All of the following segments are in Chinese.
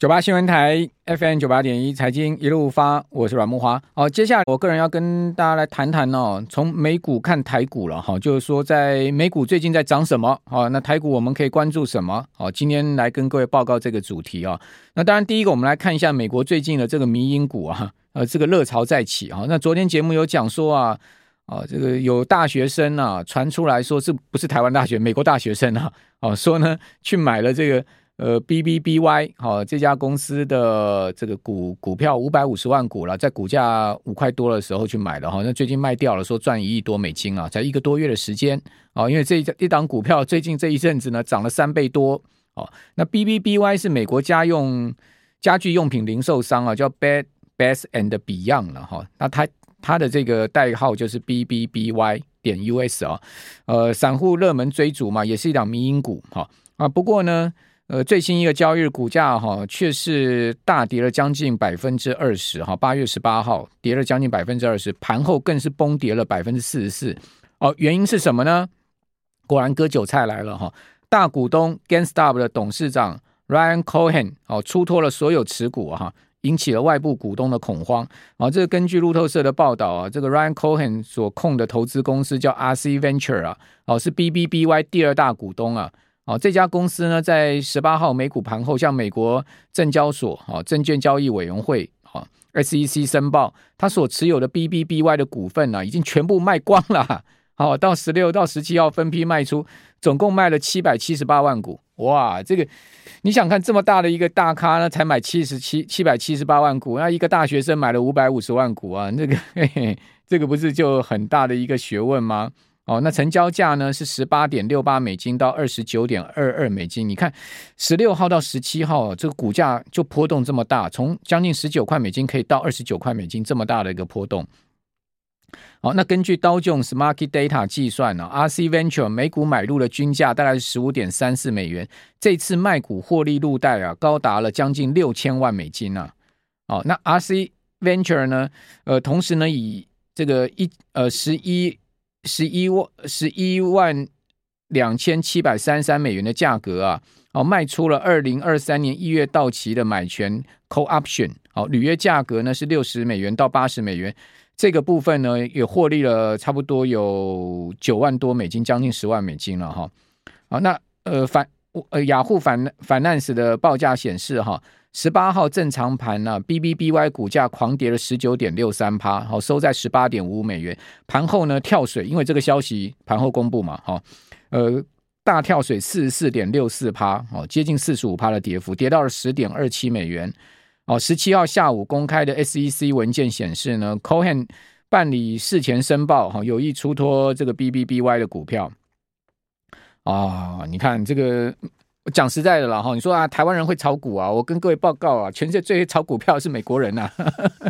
九八新闻台 FM 九八点一财经一路发，我是阮慕华。好，接下来我个人要跟大家来谈谈哦，从美股看台股了哈，就是说在美股最近在涨什么？好，那台股我们可以关注什么？好，今天来跟各位报告这个主题啊。那当然，第一个我们来看一下美国最近的这个迷因股啊，呃，这个热潮再起啊。那昨天节目有讲说啊，啊，这个有大学生啊传出来说，是不是台湾大学？美国大学生啊，哦，说呢去买了这个。呃，B B B Y 好，这家公司的这个股股票五百五十万股了，在股价五块多的时候去买的哈，那最近卖掉了，说赚一亿多美金啊，才一个多月的时间啊，因为这一一档股票最近这一阵子呢涨了三倍多哦。那 B B B Y 是美国家用家具用品零售商啊，叫 Bed Bath and Beyond 了哈，那它它的这个代号就是 B B B Y 点 U S 啊，呃，散户热门追逐嘛，也是一档迷因股哈啊，不过呢。呃，最新一个交易日股价哈，却是大跌了将近百分之二十哈。八月十八号跌了将近百分之二十，盘后更是崩跌了百分之四十四。哦，原因是什么呢？果然割韭菜来了哈！大股东 g a n s t o p 的董事长 Ryan Cohen 哦出脱了所有持股哈，引起了外部股东的恐慌。啊，这根据路透社的报道啊，这个 Ryan Cohen 所控的投资公司叫 RC Venture 啊，哦是 BBBY 第二大股东啊。哦，这家公司呢，在十八号美股盘后向美国证交所、哈证券交易委员会、哈 SEC 申报，他所持有的 BBBY 的股份呢，已经全部卖光了。好，到十六到十七号分批卖出，总共卖了七百七十八万股。哇，这个你想看这么大的一个大咖呢，才买七十七七百七十八万股，那一个大学生买了五百五十万股啊，那个嘿嘿，这个不是就很大的一个学问吗？哦，那成交价呢是十八点六八美金到二十九点二二美金。你看，十六号到十七号，这个股价就波动这么大，从将近十九块美金可以到二十九块美金这么大的一个波动。好，那根据道琼斯 Market Data 计算呢，RC Venture 每股买入的均价大概是十五点三四美元，这次卖股获利入袋啊，高达了将近六千万美金啊。哦，那 RC Venture 呢，呃，同时呢，以这个一呃十一。十一万十一万两千七百三十三美元的价格啊，哦，卖出了二零二三年一月到期的买权 call option，好，履约价格呢是六十美元到八十美元，这个部分呢也获利了差不多有九万多美金，将近十万美金了哈。好，那呃反呃雅虎反反 ance 的报价显示哈。十八号正常盘呢，BBBY 股价狂跌了十九点六三趴，好收在十八点五美元。盘后呢跳水，因为这个消息盘后公布嘛，哈，呃大跳水四十四点六四趴，哦接近四十五趴的跌幅，跌到了十点二七美元。哦，十七号下午公开的 SEC 文件显示呢，Cohen 办理事前申报，哈有意出脱这个 BBBY 的股票。啊，你看这个。讲实在的了哈，你说啊，台湾人会炒股啊？我跟各位报告啊，全世界最会炒股票是美国人呐、啊，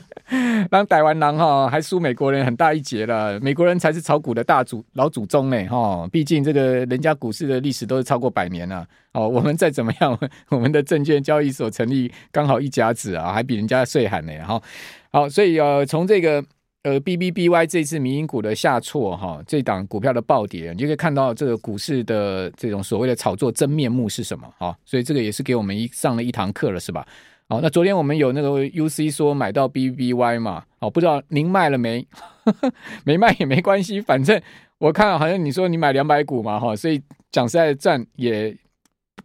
当台湾人哈还输美国人很大一截了，美国人才是炒股的大祖老祖宗呢哈，毕竟这个人家股市的历史都是超过百年了，哦，我们再怎么样，我们的证券交易所成立刚好一甲子啊，还比人家岁寒呢哈，好，所以呃，从这个。呃，B B B Y 这次民营股的下挫哈，这档股票的暴跌，你就可以看到这个股市的这种所谓的炒作真面目是什么哈。所以这个也是给我们一上了一堂课了，是吧？好，那昨天我们有那个 U C 说买到 B B B Y 嘛，哦，不知道您卖了没？没卖也没关系，反正我看好像你说你买两百股嘛哈，所以讲实在赚也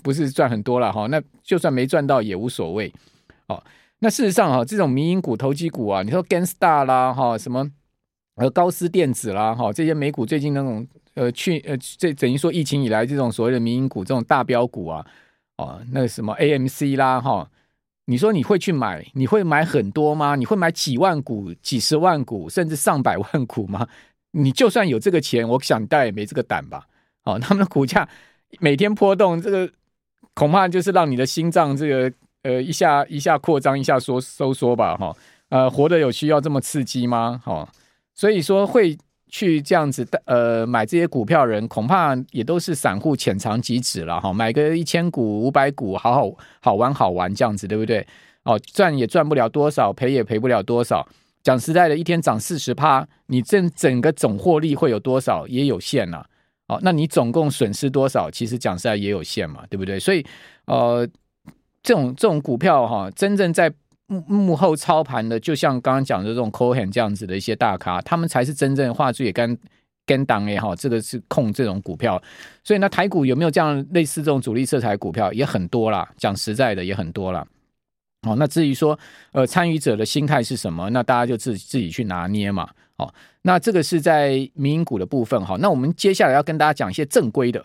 不是赚很多了哈。那就算没赚到也无所谓，好。那事实上哈，这种民营股、投机股啊，你说 GameStar 啦，哈，什么呃高斯电子啦，哈，这些美股最近那种呃去呃这等于说疫情以来这种所谓的民营股、这种大标股啊，哦，那个什么 AMC 啦，哈，你说你会去买？你会买很多吗？你会买几万股、几十万股，甚至上百万股吗？你就算有这个钱，我想大概也没这个胆吧。哦，他们的股价每天波动，这个恐怕就是让你的心脏这个。呃，一下一下扩张，一下缩收缩吧，哈，呃，活得有需要这么刺激吗？哈，所以说会去这样子的，呃，买这些股票人，恐怕也都是散户浅尝即止了，哈，买个一千股、五百股，好好好玩好玩这样子，对不对？哦，赚也赚不了多少，赔也赔不了多少。讲实在的，一天涨四十趴，你这整个总获利会有多少？也有限呐。哦，那你总共损失多少？其实讲实在也有限嘛，对不对？所以，呃。这种这种股票哈，真正在幕幕后操盘的，就像刚刚讲的这种 Cohen 这样子的一些大咖，他们才是真正画出也跟跟党也好，这个是控这种股票。所以呢，台股有没有这样类似这种主力色彩股票也很多啦，讲实在的也很多啦。哦，那至于说呃参与者的心态是什么，那大家就自自己去拿捏嘛。好，那这个是在民营股的部分哈。那我们接下来要跟大家讲一些正规的、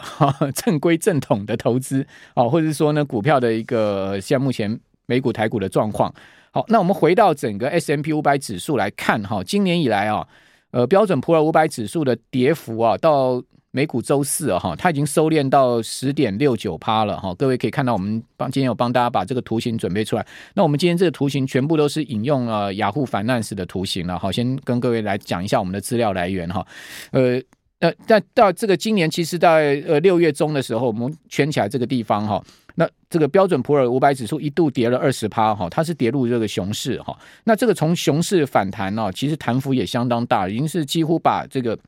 正规正统的投资啊，或者是说呢股票的一个像目前美股、台股的状况。好，那我们回到整个 S M P 五百指数来看哈，今年以来啊，呃，标准普尔五百指数的跌幅啊，到美股周四啊，哈，它已经收敛到十点六九趴了哈。各位可以看到，我们帮今天有帮大家把这个图形准备出来。那我们今天这个图形全部都是引用了雅虎 Finance 的图形了。好，先跟各位来讲一下我们的资料来源哈。呃，呃，但到这个今年，其实在呃六月中的时候，我们圈起来这个地方哈。那这个标准普尔五百指数一度跌了二十趴哈，它是跌入这个熊市哈。那这个从熊市反弹呢，其实弹幅也相当大，已经是几乎把这个。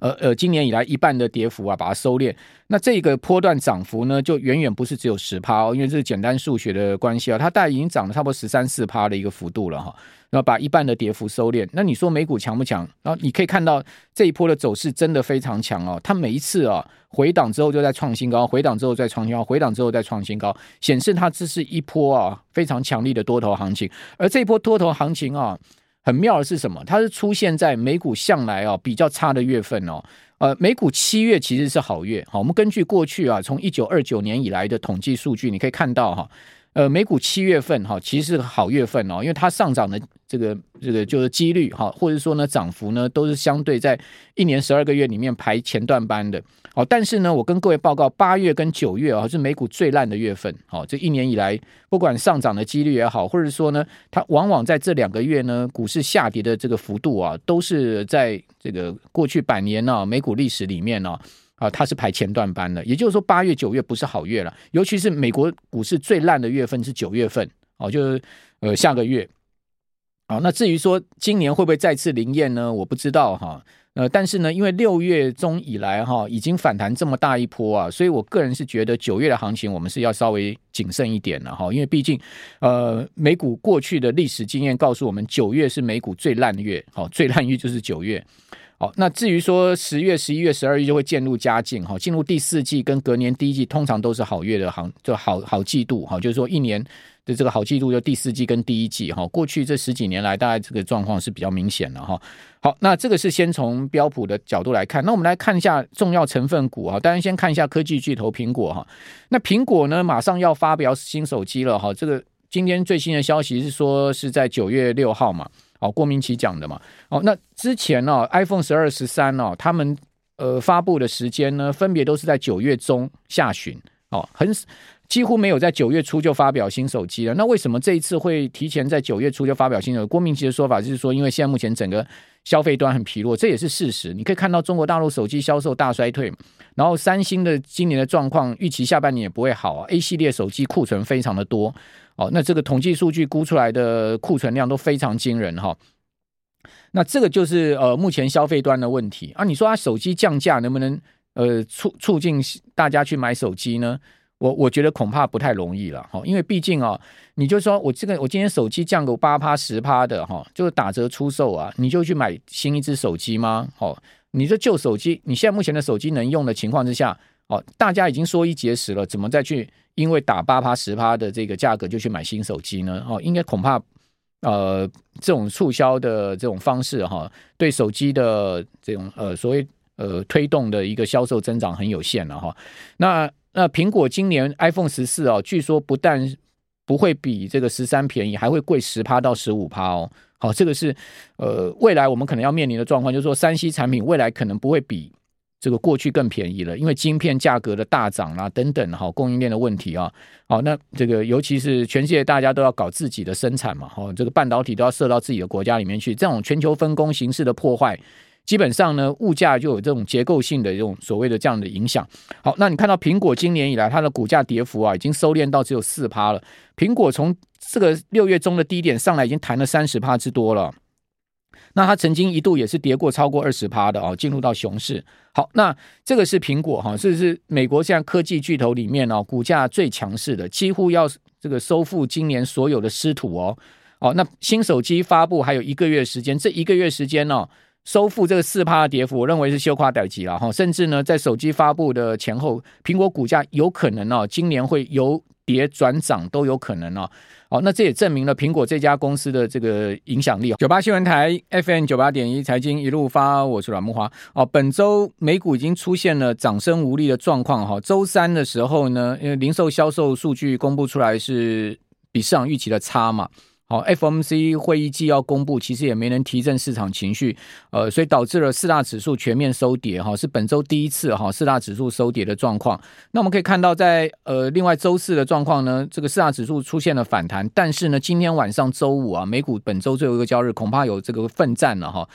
呃呃，今年以来一半的跌幅啊，把它收敛。那这个波段涨幅呢，就远远不是只有十趴哦，因为这是简单数学的关系啊，它大概已经涨了差不多十三四趴的一个幅度了哈。那把一半的跌幅收敛，那你说美股强不强？然后你可以看到这一波的走势真的非常强哦，它每一次啊回档之后就在创新高，回档之后再创新高，回档之后再创新高，显示它这是一波啊非常强力的多头行情。而这一波多头行情啊。很妙的是什么？它是出现在美股向来哦比较差的月份哦。呃，美股七月其实是好月。好，我们根据过去啊，从一九二九年以来的统计数据，你可以看到哈，呃，美股七月份哈其实是好月份哦，因为它上涨的这个这个就是几率哈，或者说呢涨幅呢都是相对在一年十二个月里面排前段班的。好，但是呢，我跟各位报告，八月跟九月啊是美股最烂的月份。好，这一年以来，不管上涨的几率也好，或者说呢，它往往在这两个月呢，股市下跌的这个幅度啊，都是在这个过去百年呢、啊、美股历史里面呢啊，啊，它是排前段班的。也就是说，八月、九月不是好月了，尤其是美国股市最烂的月份是九月份。哦，就是呃下个月。好，那至于说今年会不会再次灵验呢？我不知道哈。呃，但是呢，因为六月中以来哈，已经反弹这么大一波啊，所以我个人是觉得九月的行情我们是要稍微谨慎一点了哈，因为毕竟呃，美股过去的历史经验告诉我们，九月是美股最烂月，好，最烂月就是九月。好，那至于说十月、十一月、十二月就会渐入佳境哈，进入第四季跟隔年第一季通常都是好月的行，就好好季度哈，就是说一年。的这个好季度，就第四季跟第一季哈，过去这十几年来，大概这个状况是比较明显的哈。好，那这个是先从标普的角度来看，那我们来看一下重要成分股啊。当然先看一下科技巨头苹果哈。那苹果呢，马上要发表新手机了哈。这个今天最新的消息是说是在九月六号嘛，哦，郭明奇讲的嘛。哦，那之前呢，iPhone 十二、十三呢，他们呃发布的时间呢，分别都是在九月中下旬哦，很。几乎没有在九月初就发表新手机了。那为什么这一次会提前在九月初就发表新手机？郭明奇的说法就是说，因为现在目前整个消费端很疲弱，这也是事实。你可以看到中国大陆手机销售大衰退，然后三星的今年的状况预期下半年也不会好啊。A 系列手机库存非常的多哦，那这个统计数据估出来的库存量都非常惊人哈。那这个就是呃目前消费端的问题啊。你说它手机降价能不能呃促促进大家去买手机呢？我我觉得恐怕不太容易了哈，因为毕竟啊，你就说我这个我今天手机降个八趴十趴的哈，就是打折出售啊，你就去买新一支手机吗？哦，你这旧手机，你现在目前的手机能用的情况之下，哦，大家已经说一节食了，怎么再去因为打八趴十趴的这个价格就去买新手机呢？哦，应该恐怕呃这种促销的这种方式哈，对手机的这种呃所谓呃推动的一个销售增长很有限了哈，那。那苹果今年 iPhone 十四哦，据说不但不会比这个十三便宜，还会贵十趴到十五趴哦。好，这个是呃未来我们可能要面临的状况，就是说三 C 产品未来可能不会比这个过去更便宜了，因为晶片价格的大涨啊等等，哈，供应链的问题啊。好，那这个尤其是全世界大家都要搞自己的生产嘛，哈，这个半导体都要设到自己的国家里面去，这种全球分工形式的破坏。基本上呢，物价就有这种结构性的这种所谓的这样的影响。好，那你看到苹果今年以来它的股价跌幅啊，已经收敛到只有四趴了。苹果从这个六月中的低点上来，已经弹了三十趴之多了。那它曾经一度也是跌过超过二十趴的哦，进入到熊市。好，那这个是苹果哈，这是美国现在科技巨头里面哦，股价最强势的，几乎要这个收复今年所有的失土哦。哦，那新手机发布还有一个月时间，这一个月时间呢、收复这个四趴跌幅，我认为是羞夸待级了哈。甚至呢，在手机发布的前后，苹果股价有可能哦，今年会由跌转涨都有可能哦。好，那这也证明了苹果这家公司的这个影响力。九八新闻台 FM 九八点一财经一路发，我是阮慕驊。哦，本周美股已经出现了涨升无力的状况哈。周三的时候呢，因为零售销售数据公布出来是比市场预期的差嘛。好，FOMC 会议纪要公布，其实也没能提振市场情绪，呃，所以导致了四大指数全面收跌，哈，是本周第一次哈四大指数收跌的状况。那我们可以看到在，在呃另外周四的状况呢，这个四大指数出现了反弹，但是呢，今天晚上周五啊，美股本周最后一个交易日，恐怕有这个奋战了哈，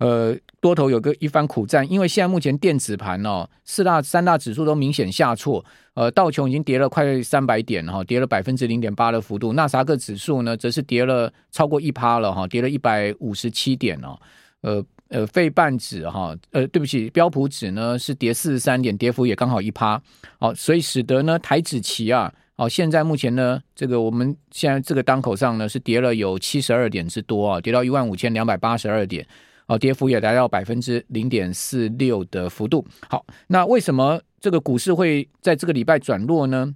呃，多头有个一番苦战，因为现在目前电子盘哦，四大三大指数都明显下挫。呃，道琼已经跌了快三百点哈，跌了百分之零点八的幅度。纳斯达克指数呢，则是跌了超过一趴了哈，跌了一百五十七点哦。呃呃，费半指哈，呃，对不起，标普指呢是跌四十三点，跌幅也刚好一趴。好，所以使得呢台指期啊，哦，现在目前呢，这个我们现在这个当口上呢是跌了有七十二点之多啊，跌到一万五千两百八十二点。哦，跌幅也达到百分之零点四六的幅度。好，那为什么这个股市会在这个礼拜转弱呢？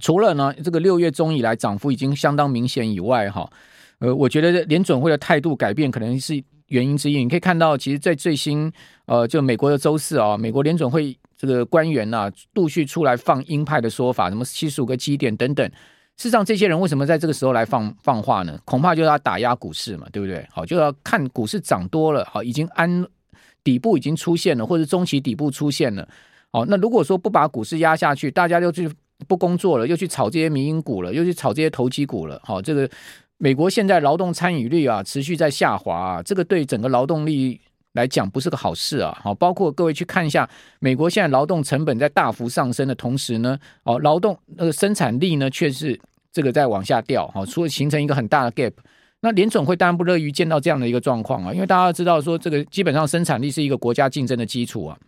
除了呢，这个六月中以来涨幅已经相当明显以外，哈，呃，我觉得联准会的态度改变可能是原因之一。你可以看到，其实，在最新呃，就美国的周四啊，美国联准会这个官员呐、啊，陆续出来放鹰派的说法，什么七十五个基点等等。事实上，这些人为什么在这个时候来放放话呢？恐怕就是要打压股市嘛，对不对？好，就要看股市涨多了，好，已经安底部已经出现了，或者中期底部出现了。好，那如果说不把股市压下去，大家又去不工作了，又去炒这些民营股了，又去炒这些投机股了。好，这个美国现在劳动参与率啊持续在下滑啊，这个对整个劳动力。来讲不是个好事啊！好，包括各位去看一下，美国现在劳动成本在大幅上升的同时呢，哦，劳动那个生产力呢却是这个在往下掉，好，所以形成一个很大的 gap。那联总会当然不乐于见到这样的一个状况啊，因为大家知道说这个基本上生产力是一个国家竞争的基础啊，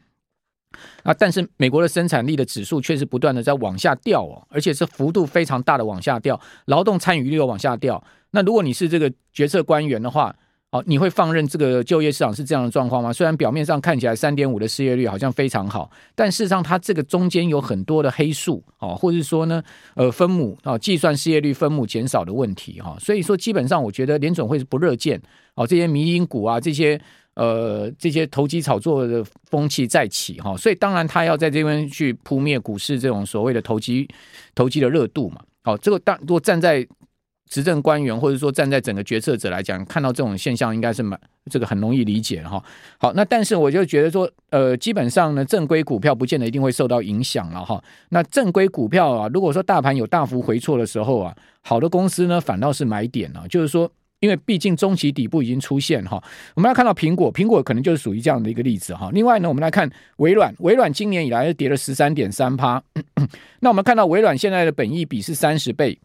啊，但是美国的生产力的指数却是不断的在往下掉哦，而且是幅度非常大的往下掉，劳动参与率又往下掉。那如果你是这个决策官员的话，哦，你会放任这个就业市场是这样的状况吗？虽然表面上看起来三点五的失业率好像非常好，但事实上它这个中间有很多的黑数哦，或者说呢，呃，分母啊，计算失业率分母减少的问题哈。所以说，基本上我觉得联准会是不乐见哦这些迷因股啊，这些呃这些投机炒作的风气再起哈。所以当然他要在这边去扑灭股市这种所谓的投机投机的热度嘛。好，这个当如果站在执政官员或者说站在整个决策者来讲，看到这种现象应该是蛮这个很容易理解哈。好，那但是我就觉得说，呃，基本上呢，正规股票不见得一定会受到影响了哈。那正规股票啊，如果说大盘有大幅回挫的时候啊，好的公司呢反倒是买点了，就是说，因为毕竟中期底部已经出现哈。我们来看到苹果，苹果可能就是属于这样的一个例子哈。另外呢，我们来看微软，微软今年以来跌了十三点三趴。那我们看到微软现在的本益比是三十倍。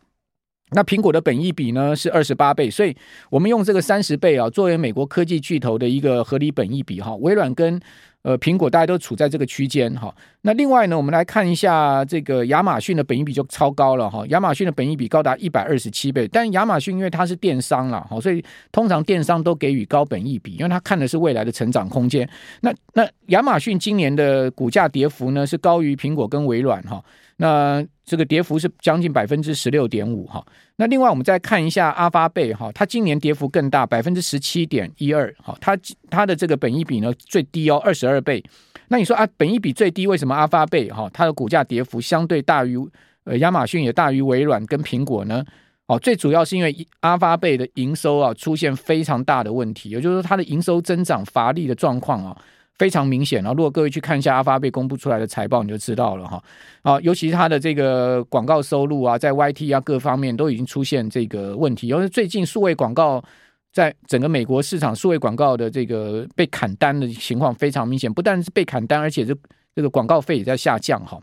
那苹果的本益比呢是二十八倍，所以我们用这个三十倍啊作为美国科技巨头的一个合理本益比哈，微软跟呃苹果大家都处在这个区间哈。那另外呢，我们来看一下这个亚马逊的本益比就超高了哈，亚马逊的本益比高达一百二十七倍，但亚马逊因为它是电商了哈，所以通常电商都给予高本益比，因为它看的是未来的成长空间。那那亚马逊今年的股价跌幅呢是高于苹果跟微软哈。那这个跌幅是将近百分之十六点五哈。那另外我们再看一下阿发贝哈，它今年跌幅更大，百分之十七点一二哈。它它的这个本益比呢最低哦，二十二倍。那你说啊，本益比最低，为什么阿发贝哈它的股价跌幅相对大于呃亚马逊也大于微软跟苹果呢？哦，最主要是因为阿发贝的营收啊出现非常大的问题，也就是说它的营收增长乏力的状况啊。非常明显啊！如果各位去看一下阿发被公布出来的财报，你就知道了哈。啊，尤其是它的这个广告收入啊，在 YT 啊各方面都已经出现这个问题。因为最近数位广告在整个美国市场，数位广告的这个被砍单的情况非常明显，不但是被砍单，而且这这个广告费也在下降哈。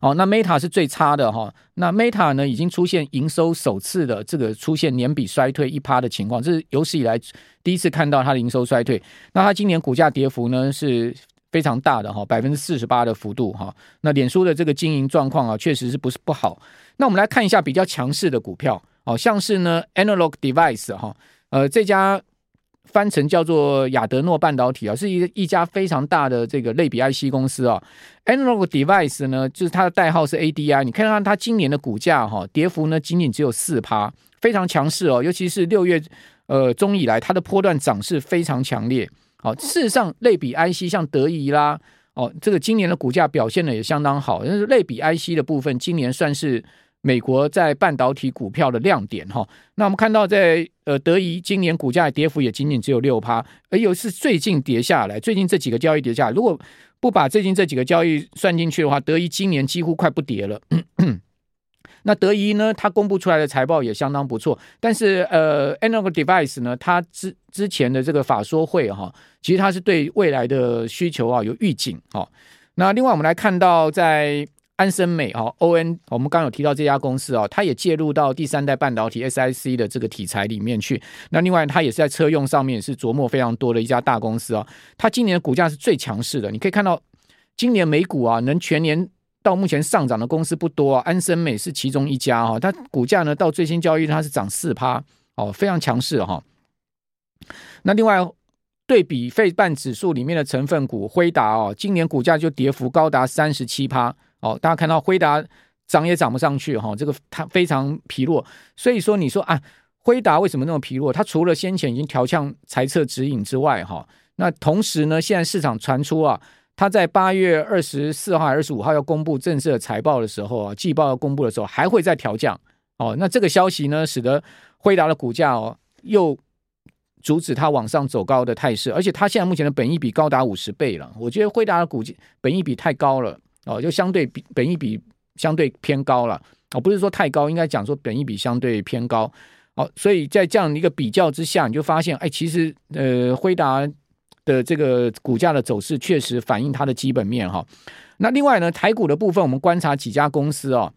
哦，那 Meta 是最差的哈。那 Meta 呢，已经出现营收首次的这个出现年比衰退一趴的情况，这是有史以来第一次看到它的营收衰退。那它今年股价跌幅呢是非常大的哈，百分之四十八的幅度哈。那脸书的这个经营状况啊，确实是不是不好。那我们来看一下比较强势的股票，哦，像是呢 Analog Device 哈，呃，这家。翻成叫做亚德诺半导体啊，是一一家非常大的这个类比 IC 公司啊。Analog Device 呢，就是它的代号是 ADI。你看看它今年的股价哈，跌幅呢仅仅只有四趴，非常强势哦。尤其是六月呃中以来，它的波段涨势非常强烈。好，事实上类比 IC 像德仪啦，哦，这个今年的股价表现的也相当好。但是类比 IC 的部分，今年算是。美国在半导体股票的亮点哈，那我们看到在呃德仪今年股价的跌幅也仅仅只有六趴，而又是最近跌下来，最近这几个交易跌下来，如果不把最近这几个交易算进去的话，德仪今年几乎快不跌了。那德仪呢，它公布出来的财报也相当不错，但是呃，Analog Device 呢，它之之前的这个法说会哈，其实它是对未来的需求啊有预警哈。那另外我们来看到在。安森美啊，ON，我们刚有提到这家公司啊，它也介入到第三代半导体 SiC 的这个题材里面去。那另外，它也是在车用上面也是琢磨非常多的一家大公司啊。它今年的股价是最强势的，你可以看到，今年美股啊，能全年到目前上涨的公司不多啊。安森美是其中一家哈，它股价呢到最新交易它是涨四趴哦，非常强势哈。那另外对比费半指数里面的成分股辉达哦，今年股价就跌幅高达三十七趴。哦，大家看到辉达涨也涨不上去哈，这个它非常疲弱。所以说，你说啊，辉达为什么那么疲弱？它除了先前已经调降财测指引之外，哈，那同时呢，现在市场传出啊，它在八月二十四号、二十五号要公布正式的财报的时候啊，季报要公布的时候，还会再调降。哦，那这个消息呢，使得辉达的股价哦，又阻止它往上走高的态势。而且它现在目前的本益比高达五十倍了，我觉得辉达的股本益比太高了。哦，就相对比本益比相对偏高了，哦，不是说太高，应该讲说本益比相对偏高。哦，所以在这样一个比较之下，你就发现，哎，其实呃，辉达的这个股价的走势确实反映它的基本面哈。那另外呢，台股的部分，我们观察几家公司哦。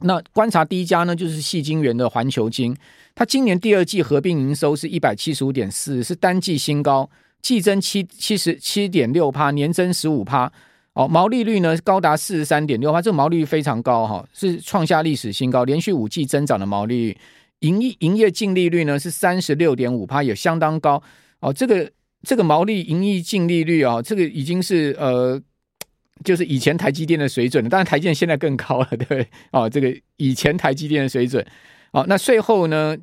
那观察第一家呢，就是矽晶圆的环球晶，它今年第二季合并营收是一百七十五点四，是单季新高，季增七七十七点六趴，年增十五趴。哦，毛利率呢高达四十三点六，它这个毛利率非常高哈，是创下历史新高，连续五季增长的毛利率。营业营业净利率呢是三十六点五趴，也相当高。哦，这个这个毛利营业净利率啊，这个已经是呃，就是以前台积电的水准了。当然台积电现在更高了，对不对？哦，这个以前台积电的水准。哦，那税后呢？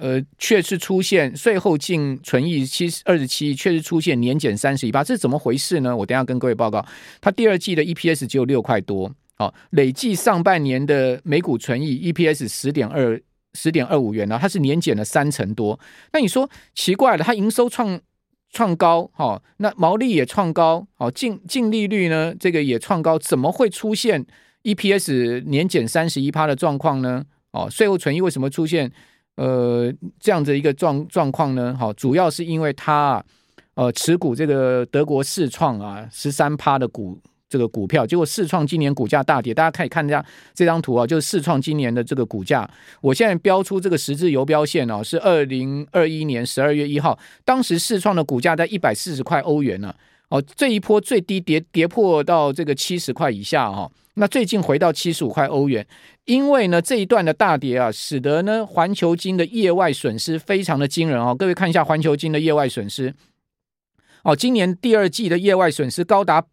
呃，确实出现税后净存益七十二十七，确实出现年减三十一趴，这是怎么回事呢？我等下跟各位报告。它第二季的 EPS 只有六块多，哦，累计上半年的每股存益 EPS 十点二十点二五元呢，它是年减了三成多。那你说奇怪了，它营收创创高，哦，那毛利也创高，哦，净净利率呢，这个也创高，怎么会出现 EPS 年减三十一趴的状况呢？哦，税后存益为什么出现？呃，这样的一个状状况呢，好，主要是因为他呃持股这个德国世创啊十三趴的股这个股票，结果世创今年股价大跌，大家可以看一下这张图啊，就是世创今年的这个股价，我现在标出这个十字游标线哦，是二零二一年十二月一号，当时世创的股价在一百四十块欧元呢，哦，这一波最低跌跌破到这个七十块以下哈。那最近回到七十五块欧元，因为呢这一段的大跌啊，使得呢环球金的业外损失非常的惊人哦。各位看一下环球金的业外损失，哦，今年第二季的业外损失高达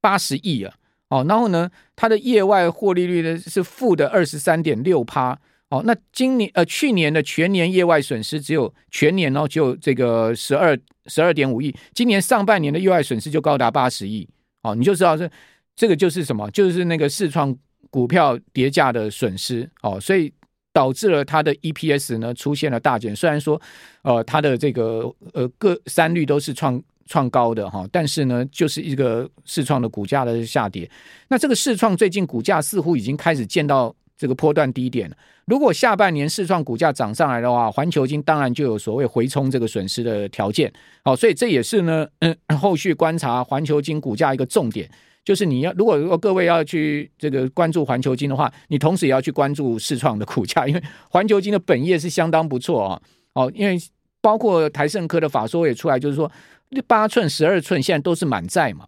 八十亿啊，哦，然后呢它的业外获利率呢是负的二十三点六趴，哦，那今年呃去年的全年业外损失只有全年哦只有这个十二十二点五亿，今年上半年的业外损失就高达八十亿，哦，你就知道这。这个就是什么？就是那个世创股票跌价的损失哦，所以导致了它的 EPS 呢出现了大减。虽然说，呃，它的这个呃各三率都是创创高的哈，但是呢，就是一个世创的股价的下跌。那这个世创最近股价似乎已经开始见到这个波段低点了。如果下半年世创股价涨上来的话，环球金当然就有所谓回冲这个损失的条件。好，所以这也是呢，嗯，后续观察环球金股价一个重点。就是你要如果如果各位要去这个关注环球金的话，你同时也要去关注世创的股价，因为环球金的本业是相当不错啊。哦，因为包括台盛科的法说也出来，就是说八寸、十二寸现在都是满载嘛，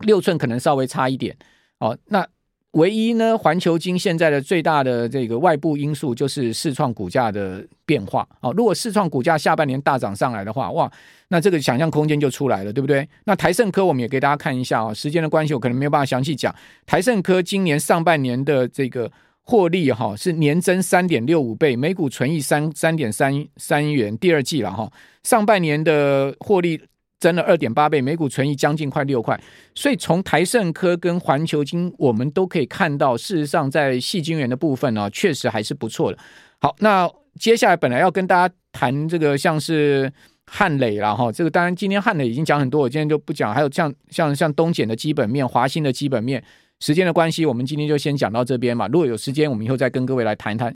六寸可能稍微差一点。哦，那。唯一呢，环球金现在的最大的这个外部因素就是市创股价的变化。哦，如果市创股价下半年大涨上来的话，哇，那这个想象空间就出来了，对不对？那台胜科我们也给大家看一下啊，时间的关系，我可能没有办法详细讲。台胜科今年上半年的这个获利哈是年增三点六五倍，每股纯益三三点三三元，第二季了哈，上半年的获利。增了二点八倍，每股存益将近快六块，所以从台盛科跟环球晶，我们都可以看到，事实上在细晶圆的部分呢、确实还是不错的。好，那接下来本来要跟大家谈这个，像是汉磊了哈，这个当然今天汉磊已经讲很多，我今天就不讲。还有像像像东简的基本面、华新的基本面，时间的关系，我们今天就先讲到这边嘛。如果有时间，我们以后再跟各位来谈谈